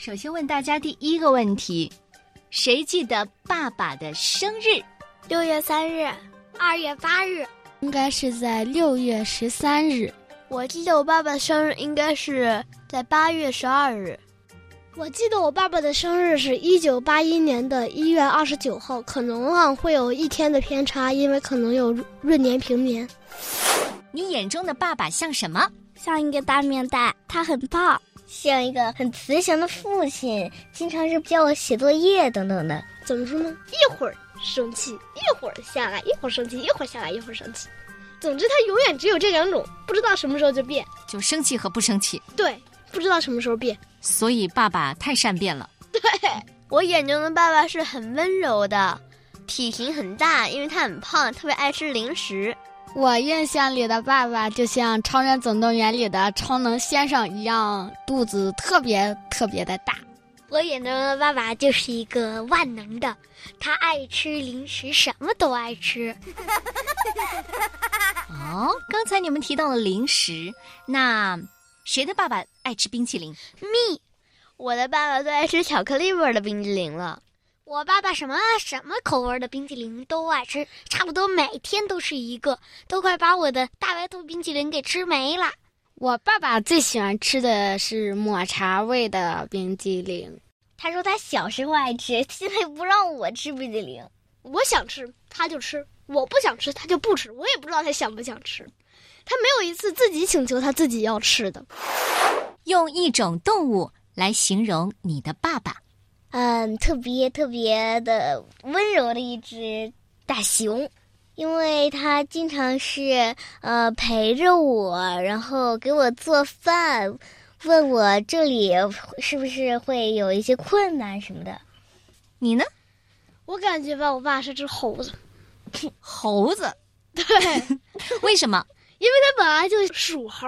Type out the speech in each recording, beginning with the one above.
首先问大家第一个问题：谁记得爸爸的生日？六月三日，二月八日，应该是在六月十三日。我记得我爸爸的生日应该是在八月十二日。我记得我爸爸的生日是一九八一年的一月二十九号，可能啊会有一天的偏差，因为可能有闰年平年。你眼中的爸爸像什么？像一个大面袋，他很胖。像一个很慈祥的父亲，经常是教我写作业等等的。怎么说呢？一会儿生气，一会儿下来，一会儿生气，一会儿下来，一会儿生气。总之，他永远只有这两种，不知道什么时候就变，就生气和不生气。对，不知道什么时候变。所以爸爸太善变了。对我眼中的爸爸是很温柔的，体型很大，因为他很胖，特别爱吃零食。我印象里的爸爸就像《超人总动员》里的超能先生一样，肚子特别特别的大。我眼中的爸爸就是一个万能的，他爱吃零食，什么都爱吃。哦，刚才你们提到了零食，那谁的爸爸爱吃冰淇淋？Me，我的爸爸最爱吃巧克力味的冰淇淋了。我爸爸什么什么口味的冰淇淋都爱吃，差不多每天都是一个，都快把我的大白兔冰淇淋给吃没了。我爸爸最喜欢吃的是抹茶味的冰激凌。他说他小时候爱吃，现在不让我吃冰激凌。我想吃他就吃，我不想吃他就不吃。我也不知道他想不想吃，他没有一次自己请求他自己要吃的。用一种动物来形容你的爸爸。嗯，特别特别的温柔的一只大熊，因为它经常是呃陪着我，然后给我做饭，问我这里是不是会有一些困难什么的。你呢？我感觉吧，我爸是只猴子。猴子？对。为什么？因为他本来就属猴，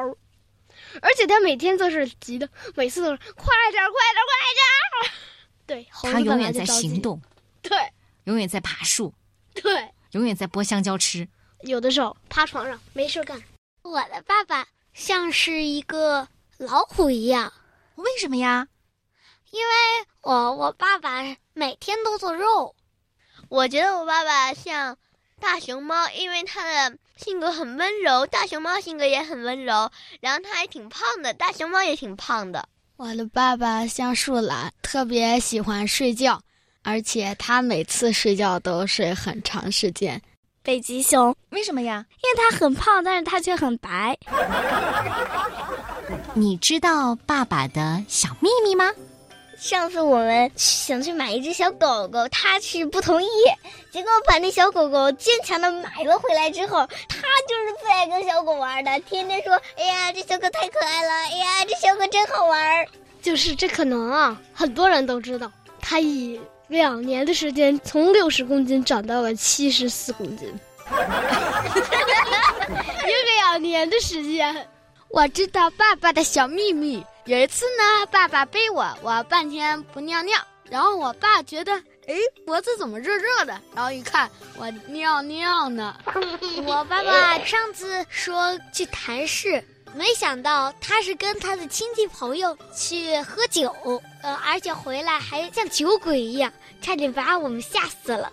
而且他每天都是急的，每次都是快点，快点，快点。对，他永远在行动，对，永远在爬树，对，永远在剥香蕉吃。有的时候趴床上没事干。我的爸爸像是一个老虎一样，为什么呀？因为我我爸爸每天都做肉。我觉得我爸爸像大熊猫，因为他的性格很温柔，大熊猫性格也很温柔，然后他还挺胖的，大熊猫也挺胖的。我的爸爸像树懒，特别喜欢睡觉，而且他每次睡觉都睡很长时间。北极熊为什么呀？因为它很胖，但是它却很白。你知道爸爸的小秘密吗？上次我们想去买一只小狗狗，他是不同意，结果把那小狗狗坚强的买了回来之后，他就是最爱跟小狗玩的，天天说：“哎呀，这小狗太可爱了！哎呀，这小狗真好玩。”就是这可能啊，很多人都知道，他以两年的时间从六十公斤长到了七十四公斤，有两年的时间。我知道爸爸的小秘密。有一次呢，爸爸背我，我半天不尿尿，然后我爸觉得，哎，脖子怎么热热的？然后一看，我尿尿呢。我爸爸上次说去谈事，没想到他是跟他的亲戚朋友去喝酒，呃，而且回来还像酒鬼一样，差点把我们吓死了。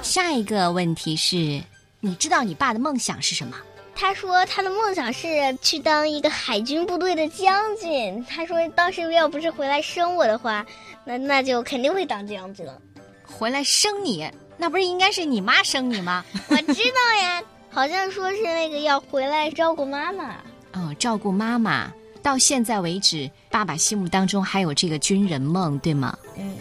下一个问题是，你知道你爸的梦想是什么？他说他的梦想是去当一个海军部队的将军。他说当时要不是回来生我的话，那那就肯定会当将军了。回来生你，那不是应该是你妈生你吗？我知道呀，好像说是那个要回来照顾妈妈。哦，照顾妈妈。到现在为止，爸爸心目当中还有这个军人梦，对吗？嗯。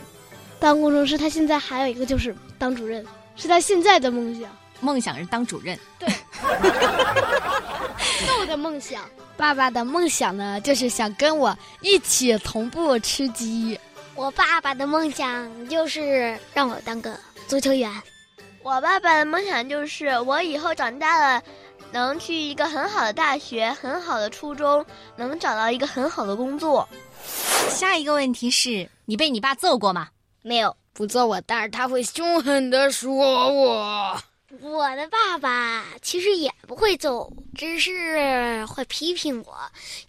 当工程师，他现在还有一个就是当主任，是他现在的梦想。梦想是当主任。对。我的梦想，爸爸的梦想呢，就是想跟我一起同步吃鸡。我爸爸的梦想就是让我当个足球员。我爸爸的梦想就是我以后长大了，能去一个很好的大学、很好的初中，能找到一个很好的工作。下一个问题是你被你爸揍过吗？没有，不揍我，但是他会凶狠的说我。我的爸爸其实也不会揍，只是会批评我，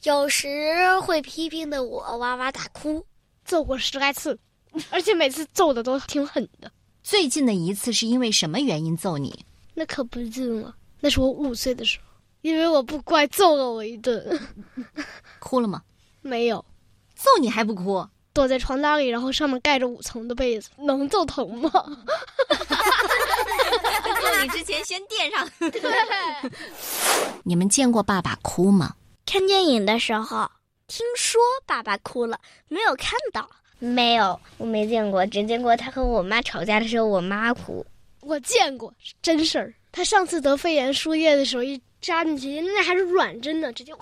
有时会批评的我哇哇大哭。揍过十来次，而且每次揍的都挺狠的。最近的一次是因为什么原因揍你？那可不近了，那是我五岁的时候，因为我不乖，揍了我一顿。哭了吗？没有，揍你还不哭？躲在床单里，然后上面盖着五层的被子，能揍疼吗？揍你之前先垫上。你们见过爸爸哭吗？看电影的时候，听说爸爸哭了，没有看到。没有，我没见过，只见过他和我妈吵架的时候，我妈哭。我见过，是真事儿。他上次得肺炎输液的时候，一扎进去，那还是软针呢，直接哇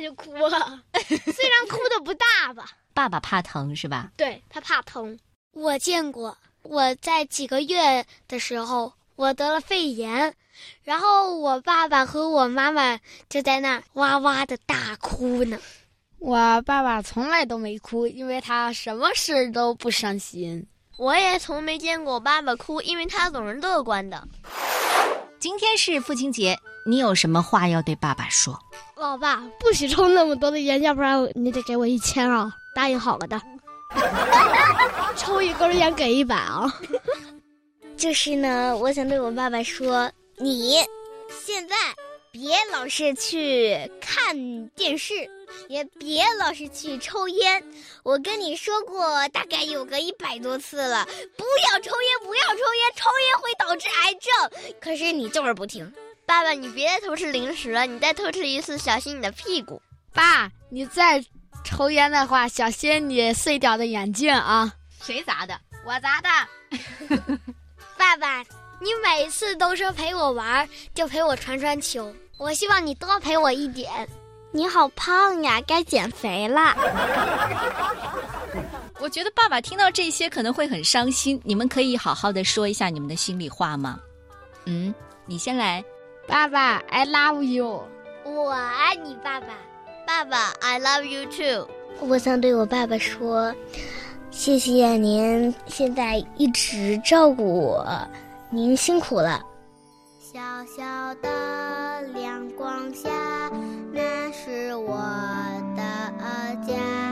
就哭了。虽然哭的不大吧。爸爸怕疼是吧？对他怕疼。我见过，我在几个月的时候，我得了肺炎，然后我爸爸和我妈妈就在那儿哇哇的大哭呢。我爸爸从来都没哭，因为他什么事都不伤心。我也从没见过我爸爸哭，因为他总是乐观的。今天是父亲节，你有什么话要对爸爸说？老爸，不许抽那么多的烟，要不然你得给我一千啊！答应好了的。抽一根烟给一百啊！就是呢，我想对我爸爸说，你现在别老是去看电视。也别老是去抽烟，我跟你说过，大概有个一百多次了，不要抽烟，不要抽烟，抽烟会导致癌症。可是你就是不听，爸爸，你别再偷吃零食了，你再偷吃一次，小心你的屁股。爸，你再抽烟的话，小心你碎掉的眼镜啊！谁砸的？我砸的。爸爸，你每次都说陪我玩，就陪我传传球，我希望你多陪我一点。你好胖呀，该减肥了。我觉得爸爸听到这些可能会很伤心。你们可以好好的说一下你们的心里话吗？嗯，你先来。爸爸，I love you。我爱你，爸爸。爸爸，I love you too。我想对我爸爸说，谢谢您现在一直照顾我，您辛苦了。小小的阳光下。那是我的家。